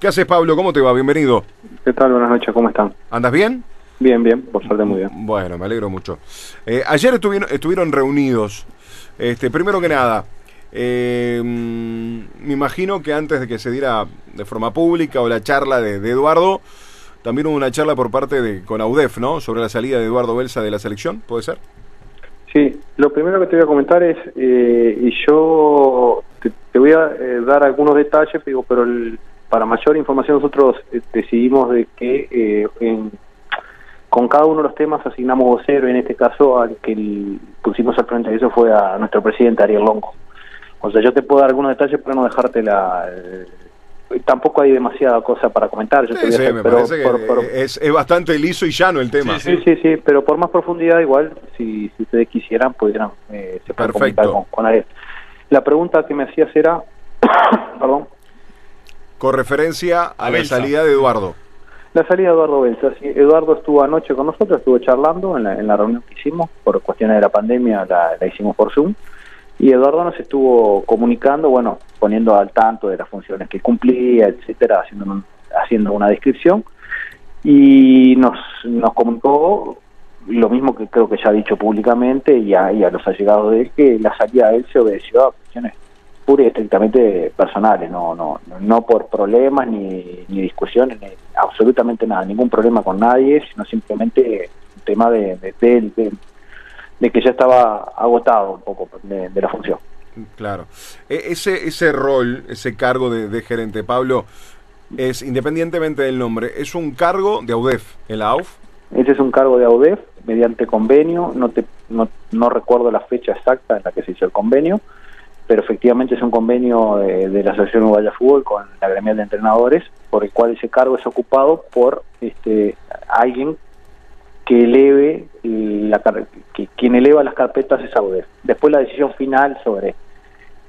¿Qué haces, Pablo? ¿Cómo te va? Bienvenido. ¿Qué tal? Buenas noches, ¿cómo están? ¿Andas bien? Bien, bien, por suerte muy bien. Bueno, me alegro mucho. Eh, ayer estuvieron, estuvieron reunidos. Este, primero que nada, eh, mm, me imagino que antes de que se diera de forma pública o la charla de, de Eduardo, también hubo una charla por parte de con AUDEF, ¿no? Sobre la salida de Eduardo Belsa de la selección, ¿puede ser? Sí, lo primero que te voy a comentar es, eh, y yo te, te voy a eh, dar algunos detalles, digo, pero el- para mayor información nosotros eh, decidimos de que eh, en- con cada uno de los temas asignamos vocero, en este caso al que el- pusimos al frente de eso fue a nuestro presidente Ariel Longo. O sea, yo te puedo dar algunos detalles para no dejarte la... eh, tampoco hay demasiada cosa para comentar. Yo Sí, hacer- me pero parece que por- es, es bastante liso y llano el tema. Sí, sí, sí, pero por más profundidad igual, si, si ustedes quisieran, pudieran, eh, se Perfecto. con, con Ariel. La pregunta que me hacías era, perdón, Con referencia a, A la salida de Eduardo. la salida de Eduardo Belsa. Sí, Eduardo estuvo anoche con nosotros, estuvo charlando en la, en la reunión que hicimos, por cuestiones de la pandemia la, la hicimos por Zoom, y Eduardo nos estuvo comunicando, bueno, poniendo al tanto de las funciones que cumplía, etcétera, haciendo, un- haciendo una descripción, y nos, nos comunicó lo mismo que creo que ya ha dicho públicamente y a, y a los allegados de él, que la salida de él se obedeció a cuestiones pura y estrictamente personales, no no no por problemas ni, ni discusiones, ni absolutamente nada, ningún problema con nadie, sino simplemente un tema de, de, de, de- que ya estaba agotado un poco de, la función. Claro. E- ese, ese rol, ese cargo de, de gerente, Pablo, es independientemente del nombre, es un cargo de AUDEF en la AUF. Ese es un cargo de AUDEF mediante convenio, no, te, no, no recuerdo la fecha exacta en la que se hizo el convenio, pero efectivamente es un convenio de, de la Asociación Uruguaya de Fútbol con la gremial de entrenadores, por el cual ese cargo es ocupado por este alguien que eleve la que quien eleva las carpetas es AUDEF. Después la decisión final sobre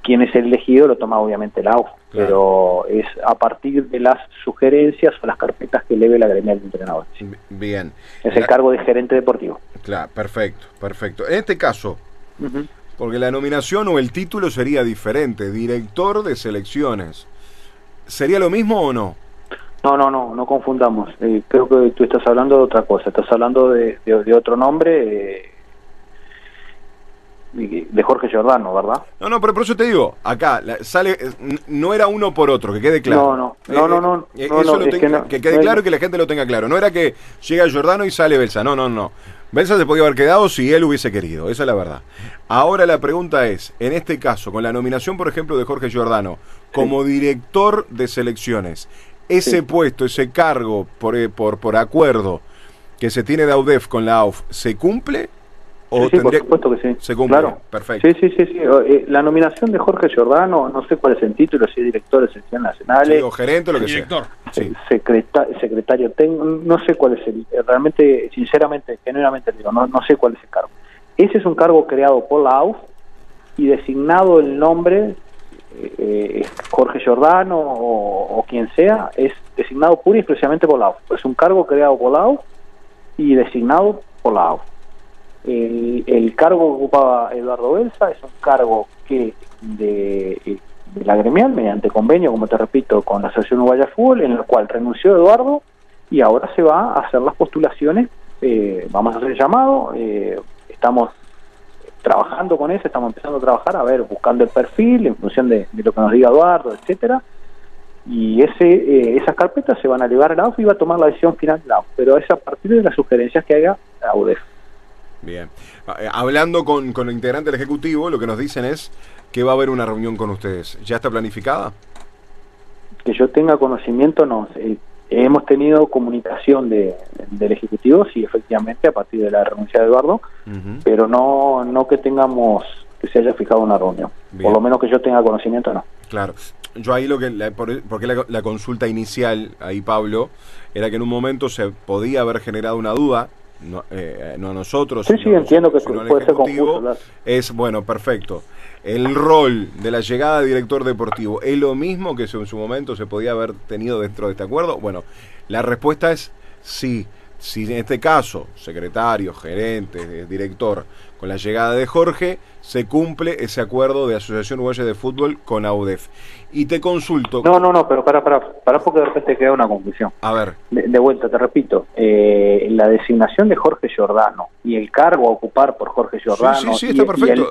quién es el elegido lo toma obviamente la AUF, pero es a partir de las sugerencias o las carpetas que eleve la gremial de entrenadores. Bien. Es el La- cargo de gerente deportivo. Claro, perfecto, perfecto. En este caso, porque la nominación o el título sería diferente, director de selecciones. ¿Sería lo mismo o no? No, no, no, no confundamos. Eh, creo que tú estás hablando de otra cosa. Estás hablando de, de- de otro nombre, eh, de Jorge Giordano, ¿verdad? No, no, pero por eso te digo, acá la- sale, eh, no era uno por otro, que quede claro. No, no, no, no, no, eh, no, eso no, lo es tenga- que no, que quede no claro y que la gente lo tenga claro. No era que llega Giordano y sale Belsa, no, no, no. Belsa se podía haber quedado si él hubiese querido, esa es la verdad. Ahora la pregunta es, en este caso, con la nominación, por ejemplo, de Jorge Giordano, como director de selecciones, ese Sí. puesto, ese cargo por, eh, por, por acuerdo que se tiene de AUDEF con la AUF, ¿se cumple? ¿O Sí, sí, por supuesto que sí. Se cumple, Claro. perfecto. Sí, sí, sí. sí. Eh, la nominación de Jorge Giordano, no sé cuál es el título, si es director de selecciones nacionales, Sí, o gerente, lo que Director. sea. Sí. secreta- secretario no sé cuál es el, eh, realmente, sinceramente, genuinamente digo, no, no sé cuál es el cargo. Ese es un cargo creado por la AUF y designado el nombre, eh, Jorge Giordano o, o quien sea, es designado pura y exclusivamente por la AUF. Es un cargo creado por la AUF y designado por la AUF. El, cargo que ocupaba Eduardo Belsa es un cargo que de, de la gremial, mediante convenio, como te repito, con la Asociación Uruguaya Fútbol, en el cual renunció Eduardo y ahora se va a hacer las postulaciones. eh, vamos a hacer el llamado, eh, estamos trabajando con eso, estamos empezando a trabajar, a ver, buscando el perfil en función de, de lo que nos diga Eduardo, etcétera y ese eh, esas carpetas se van a elevar a la AUF y va a tomar la decisión final la AUF, pero es a partir de las sugerencias que haga la UDEF. Bien. Eh, Hablando con, con el integrante del Ejecutivo, lo que nos dicen es que va a haber una reunión con ustedes. ¿Ya está planificada? que yo tenga conocimiento, no. Eh, hemos tenido comunicación de, del Ejecutivo, sí, efectivamente, a partir de la renuncia de Eduardo, pero no no que tengamos que se haya fijado una reunión. Bien. Por lo menos que yo tenga conocimiento, no. Claro. Yo ahí lo que, la- por- porque la, la consulta inicial, ahí Pablo, era que en un momento se podía haber generado una duda, no, eh, no a nosotros, Sí, sí, entiendo que puede ser confuso. es, bueno, perfecto. El rol de la llegada de director deportivo, ¿es lo mismo que en su momento se podía haber tenido dentro de este acuerdo? Bueno, la respuesta es sí, si en este caso, secretario, gerente, eh, director, con la llegada de Jorge, se cumple ese acuerdo de Asociación Uruguaya de Fútbol con AUDEF. Y te consulto. No, no, no, pero para, para, para porque de repente queda una confusión. A ver. De, vuelta, te repito, eh, la designación de Jorge Giordano y el cargo a ocupar por Jorge Giordano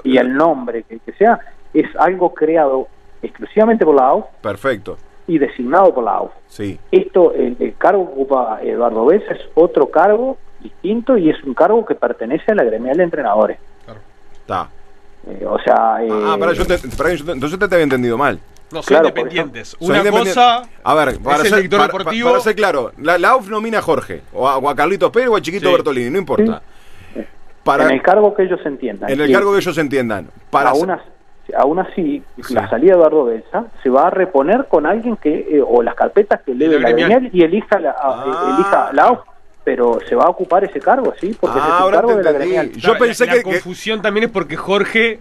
y, el, nombre que, sea, es algo creado exclusivamente por la AUF. Perfecto y designado por la AUF. Sí. Esto, el, cargo que ocupa Eduardo Besa es otro cargo distinto y es un cargo que pertenece a la gremial de entrenadores. Claro. Está. Eh, o sea... ah, para, yo te, para, entonces te, había entendido mal. No, son independientes. Una cosa. A ver, para, ser, para, para, ser, claro, la, la, AUF nomina a Jorge, o a, Carlitos Pérez o a Chiquito Bertolini, no importa. Para, en el cargo que ellos entiendan. En el cargo que ellos entiendan. Para unas aún así, la salida de Eduardo Belsa se va a reponer con alguien que, eh, o las carpetas que lee la gremial y elija la, ah. elija la pero se va a ocupar ese cargo, ¿sí? Porque es el ah, cargo de la gremial. Yo pensé que la confusión también es porque Jorge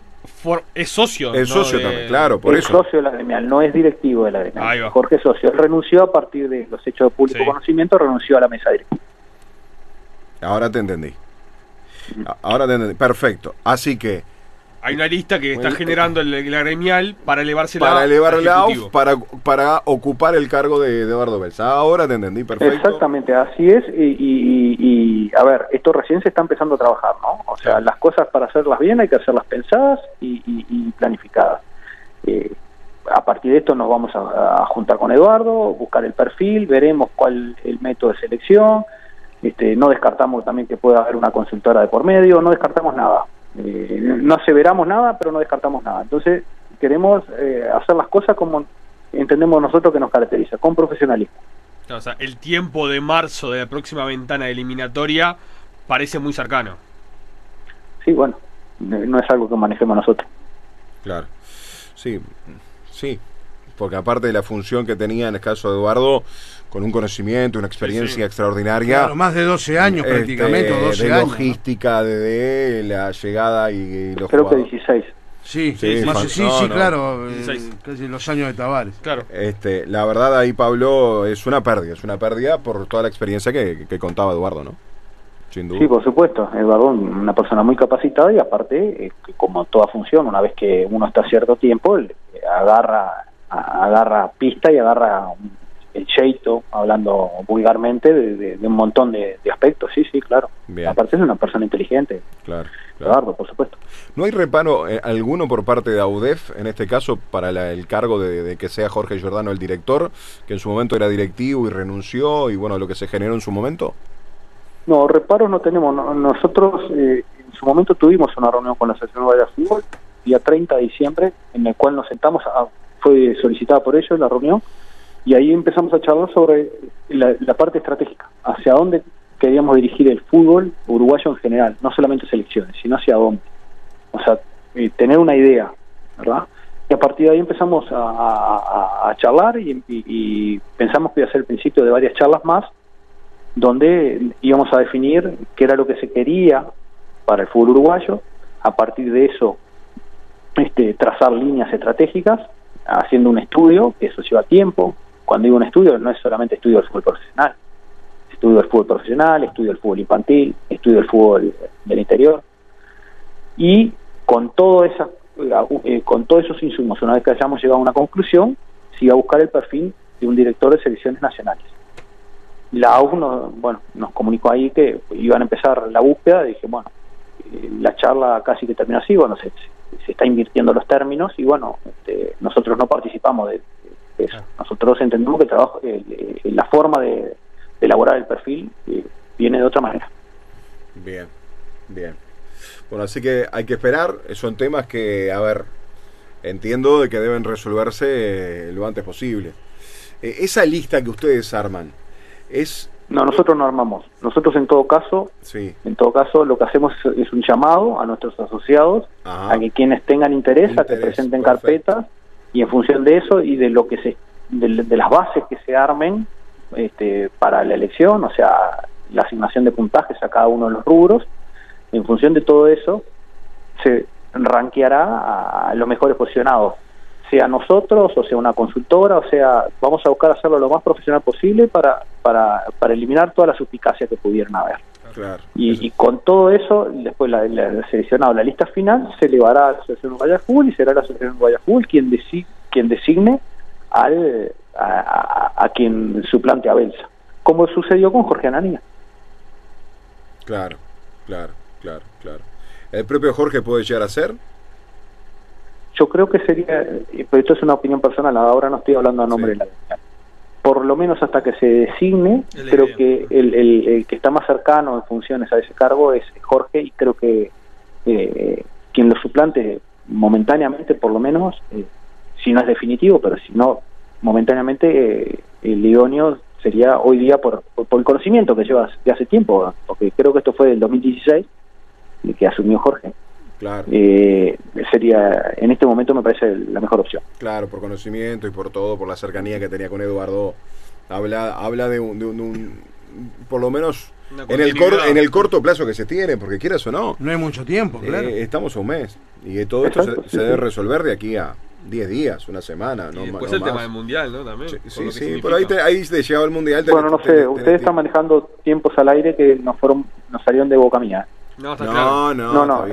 es socio. Es socio también, claro, por es socio de la gremial, no es directivo de la gremial. Jorge es socio. Él renunció a partir de los hechos de público conocimiento, renunció a la mesa directiva. Ahora te entendí. Ahora te entendí. Perfecto. Así que hay una lista que está generando el, la gremial para elevarse para elevar la AUF, para, para ocupar el cargo de, Eduardo Belsa. Ahora te entendí, perfecto. Exactamente, así es. Y, a ver, esto recién se está empezando a trabajar, ¿no? O sea, las cosas para hacerlas bien hay que hacerlas pensadas y, planificadas. Eh, a partir de esto nos vamos a, juntar con Eduardo, buscar el perfil, veremos cuál es el método de selección. Este, no descartamos también que pueda haber una consultora de por medio, no descartamos nada eh, no aseveramos nada, pero no descartamos nada. Entonces, queremos eh, hacer las cosas como entendemos nosotros que nos caracteriza, con profesionalismo. o sea, el tiempo de marzo de la próxima ventana eliminatoria parece muy cercano. Sí, bueno, no es algo que manejemos nosotros. Claro, sí, sí, porque aparte de la función que tenía en el caso de Eduardo, con un conocimiento, una experiencia extraordinaria. Claro, más de 12 años este, prácticamente, o 12 de logística, de, la llegada y, los Creo que 16. Sí, sí, sí, claro, casi los años de Tavares. Claro. Este, la verdad ahí, Pablo, es una pérdida, es una pérdida por toda la experiencia que, contaba Eduardo, ¿no? Sin duda. Sí, por supuesto. Eduardo, una persona muy capacitada y aparte, eh, como toda función, una vez que uno está cierto tiempo, agarra, agarra pista y agarra el cheito, hablando vulgarmente, de, un montón de, aspectos, sí, sí, claro. Aparte es una persona inteligente. Claro. claro. por supuesto. ¿No hay reparo eh, alguno por parte de AUDEF, en este caso, para el cargo de, que sea Jorge Giordano el director, que en su momento era directivo y renunció, y bueno, lo que se generó en su momento? No, reparos no tenemos. nosotros eh, en su momento tuvimos una reunión con la Asociación de Fútbol, día 30 de diciembre, en el cual nos sentamos, fue solicitada por ellos la reunión, y ahí empezamos a charlar sobre la, parte estratégica, hacia dónde queríamos dirigir el fútbol uruguayo en general, no solamente selecciones, sino hacia dónde. O sea, eh, tener una idea, ¿verdad? Y a partir de ahí empezamos a, charlar y, pensamos que iba a ser el principio de varias charlas más, donde íbamos a definir qué era lo que se quería para el fútbol uruguayo, a partir de eso este, trazar líneas estratégicas, haciendo un estudio, que eso lleva tiempo, cuando digo un estudio, no es solamente estudio del fútbol profesional, estudio del fútbol profesional, estudio del fútbol infantil, estudio del fútbol del interior. Y con todo esa, eh, con todos esos insumos, una vez que hayamos llegado a una conclusión, se iba a buscar el perfil de un director de selecciones nacionales. La AUF nos, bueno, nos comunicó ahí que iban a empezar la búsqueda, dije, bueno, eh, la charla casi que terminó así, bueno, se, se está invirtiendo los términos y bueno, este, nosotros no participamos de, Ah. Nosotros entendemos que el trabajo, la forma de, elaborar el perfil eh, viene de otra manera. Bien, bien. Bueno, así que hay que esperar. Son temas que, a ver, entiendo de que deben resolverse eh, lo antes posible. Eh, esa lista que ustedes arman es no, nosotros no armamos. Nosotros en todo caso, sí. en todo caso, lo que hacemos es un llamado a nuestros asociados a que quienes tengan interés, a que presenten carpetas y en función de eso y de lo que se de, las bases que se armen este, para la elección, o sea, la asignación de puntajes a cada uno de los rubros, en función de todo eso se ranqueará a los mejores posicionados, sea nosotros o sea una consultora, o sea, vamos a buscar hacerlo lo más profesional posible para, para, para eliminar todas las suspicacias que pudieran haber. y, con todo eso, después la, la, seleccionado la lista final se elevará a la Asociación Uruguaya Fútbol y será la Asociación Uruguaya Fútbol quien, desi quien designe al, a, a, quien suplante a Belsa, como sucedió con Jorge Ananía. Claro, claro, claro, claro. ¿El propio Jorge puede llegar a ser? Yo creo que sería, pero esto es una opinión personal, ahora no estoy hablando a nombre de la por lo menos hasta que se designe, creo que el, el, que está más cercano en funciones a ese cargo es Jorge y creo que eh, quien lo suplante momentáneamente, por lo menos, eh, si no es definitivo, pero si no, momentáneamente eh, el idóneo sería hoy día por, por, el conocimiento que lleva de hace tiempo, porque creo que esto fue del 2016 que asumió Jorge. Claro. Eh, sería, en este momento me parece la mejor opción. Claro, por conocimiento y por todo, por la cercanía que tenía con Eduardo. Habla, habla de un, de un, por lo menos en el, en el corto plazo que se tiene, porque quieras o no. No hay mucho tiempo, eh, claro. estamos a un mes y todo esto se, debe resolver de aquí a 10 días, una semana. No, y después el tema del mundial, ¿no? También. Sí, sí, pero ahí te, ahí te lleva el mundial. bueno, no sé, ustedes están manejando tiempos al aire que nos fueron nos salieron de boca mía. No, está no, no, no,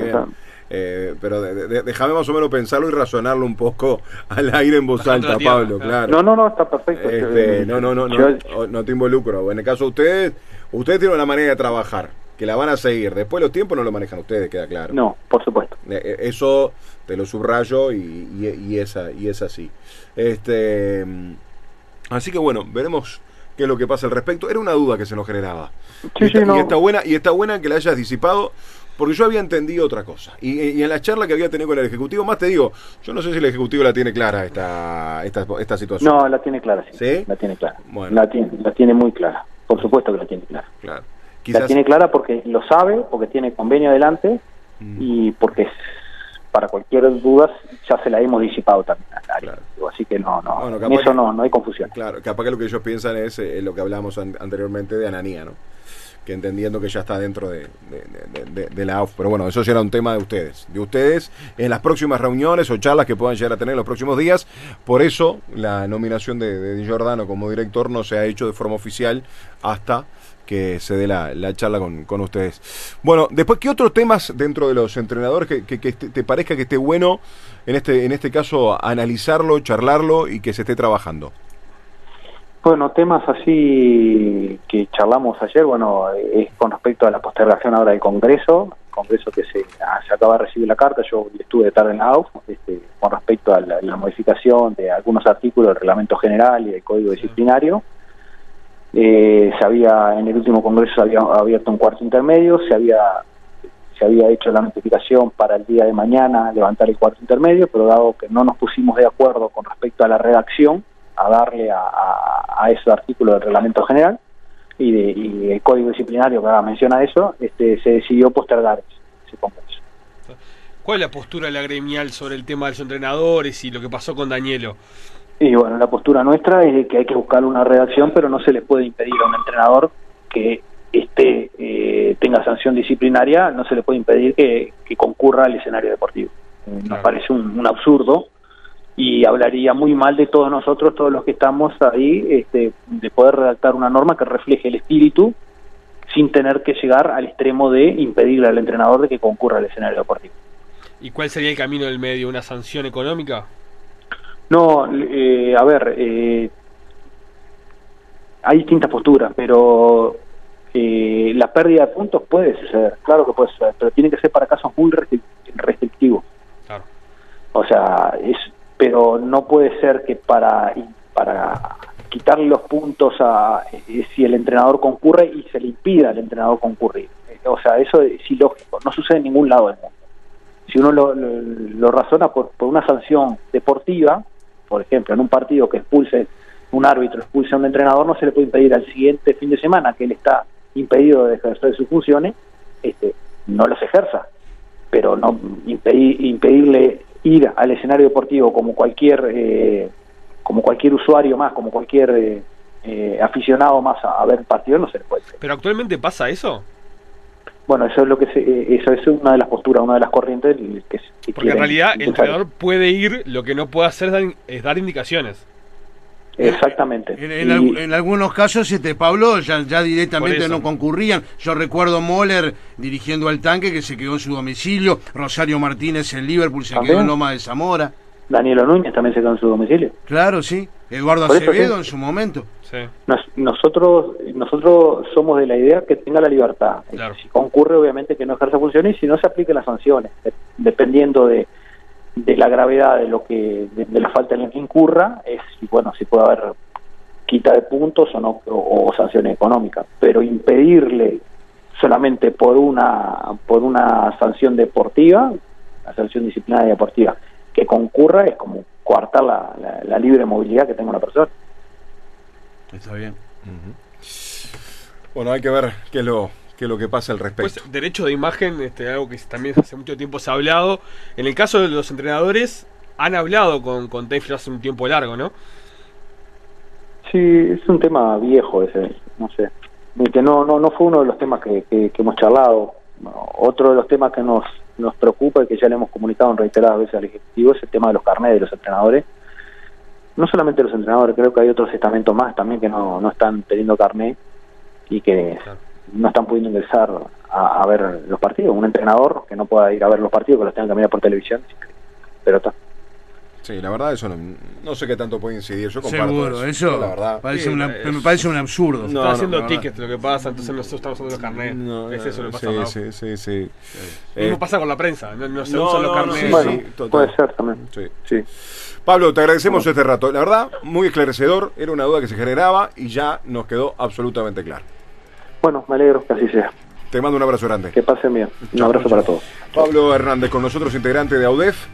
eh, pero déjame más o menos pensarlo y razonarlo un poco al aire en voz alta, Pablo, claro. No, no, no, está perfecto. Este, no, no, no, no, no te involucro. En el caso de ustedes, ustedes tienen una manera de trabajar que la van a seguir. Después los tiempos no lo manejan ustedes, queda claro. No, por supuesto. Eh, eh, eso te lo subrayo y, y, esa, y es así. Este, así que bueno, veremos qué es lo que pasa al respecto. Era una duda que se nos generaba. Sí, sí, no. y está buena, y está buena que la hayas disipado porque yo había entendido otra cosa. Y, en la charla que había tenido con el Ejecutivo, más te digo, yo no sé si el Ejecutivo la tiene clara esta, esta, esta situación. No, la tiene clara, sí. La tiene clara. La, tiene, la tiene muy clara. Por supuesto que la tiene clara. Claro. La tiene clara porque lo sabe, porque tiene convenio adelante mm. y porque para cualquier duda ya se la hemos disipado también Así que no, no, en eso no, no hay confusión. Claro, capaz que lo que ellos piensan es eh, lo que hablamos anteriormente de Ananía, ¿no? que entendiendo que ya está dentro de, la AUF. Pero bueno, eso será un tema de ustedes. De ustedes en las próximas reuniones o charlas que puedan llegar a tener en los próximos días. Por eso la nominación de, Giordano como director no se ha hecho de forma oficial hasta que se dé la, charla con, con, ustedes. Bueno, después, ¿qué otros temas dentro de los entrenadores que, que, te parezca que esté bueno, en este, en este caso, analizarlo, charlarlo y que se esté trabajando? Bueno, temas así que charlamos ayer, bueno, es con respecto a la postergación ahora del Congreso, Congreso que se, se acaba de recibir la carta, yo estuve de tarde en la AUF, este, con respecto a la, modificación de algunos artículos del Reglamento General y del Código Disciplinario. Eh, se había, en el último Congreso se había abierto un cuarto intermedio, se había se había hecho la notificación para el día de mañana levantar el cuarto intermedio, pero dado que no nos pusimos de acuerdo con respecto a la redacción, a darle a, a, ese artículo del reglamento general y, de, el código disciplinario que menciona eso, este, se decidió postergar ese congreso. ¿Cuál es la postura de la gremial sobre el tema de los entrenadores y lo que pasó con Danielo? Y bueno, la postura nuestra es que hay que buscar una redacción, pero no se le puede impedir a un entrenador que esté eh, tenga sanción disciplinaria, no se le puede impedir que, concurra al escenario deportivo. Nos parece un absurdo y hablaría muy mal de todos nosotros, todos los que estamos ahí, este, de poder redactar una norma que refleje el espíritu sin tener que llegar al extremo de impedirle al entrenador de que concurra al escenario deportivo. ¿Y cuál sería el camino del medio? ¿Una sanción económica? No, eh, a ver, eh, hay distintas posturas, pero eh, la pérdida de puntos puede ser, claro que puede ser, pero tiene que ser para casos muy restrictivos. Claro. O sea, es pero no puede ser que para, para quitarle los puntos a eh, si el entrenador concurre y se le impida al entrenador concurrir. Eh, o sea, eso es ilógico, no sucede en ningún lado del mundo. Si uno lo, lo, razona por, por, una sanción deportiva, por ejemplo, en un partido que expulse un árbitro, expulse a un entrenador, no se le puede impedir al siguiente fin de semana que él está impedido de ejercer sus funciones, este, no los ejerza, pero no impedir, impedirle ir al escenario deportivo como cualquier eh, como cualquier usuario más, como cualquier eh, eh, aficionado más a, ver partido, no se le puede. ¿Pero actualmente pasa eso? Bueno, eso es lo que se, eso es una de las posturas, una de las corrientes que, Porque en realidad el entrenador puede ir, lo que no puede hacer es dar indicaciones. Exactamente. En, algunos casos, este Pablo ya, ya directamente no concurrían. Yo recuerdo Moller dirigiendo al tanque que se quedó en su domicilio, Rosario Martínez en Liverpool se quedó en Loma de Zamora. Daniel Núñez también se quedó en su domicilio. Claro, sí. Eduardo Acevedo en su momento. nosotros nosotros somos de la idea que tenga la libertad. Si concurre, obviamente que no ejerza funciones y si no se apliquen las sanciones, dependiendo de, de la gravedad de lo que de, la falta en la que incurra, es bueno si puede haber quita de puntos o no o, sanciones económicas, pero impedirle solamente por una por una sanción deportiva, la sanción disciplinaria deportiva que concurra es como coartar la, la, libre movilidad que tenga una persona. Está bien. Bueno, hay que ver qué es lo, qué es lo que pasa al respecto. Pues derecho de imagen, este, algo que también hace mucho tiempo se ha hablado. En el caso de los entrenadores, han hablado con, con hace un tiempo largo, ¿no? Sí, es un tema viejo ese, no sé. Que no, no, no fue uno de los temas que, que hemos charlado. Otro de los temas que nos nos preocupa y que ya le hemos comunicado en reiteradas veces al Ejecutivo es el tema de los carnets de los entrenadores. No solamente los entrenadores, creo que hay otros estamentos más también que no, no están teniendo carnet y que no están pudiendo ingresar a, ver los partidos. Un entrenador que no pueda ir a ver los partidos, que los tenga que mirar por televisión, pero está. Sí, la verdad eso no, sé qué tanto puede incidir. Yo comparto Seguro, eso, la verdad. Parece me parece un absurdo. No, está haciendo tickets lo que pasa, entonces nosotros estamos usando los carnets. es eso lo que pasa. Sí, sí, sí, sí. Eh, pasa con la prensa, no, se usan los carnets. bueno, puede ser también. Sí. Pablo, te agradecemos este rato. La verdad, muy esclarecedor. Era una duda que se generaba y ya nos quedó absolutamente claro. Bueno, me alegro que así sea. Te mando un abrazo grande. Que pasen bien. Un abrazo para todos. Pablo Hernández con nosotros, integrante de AUDEF.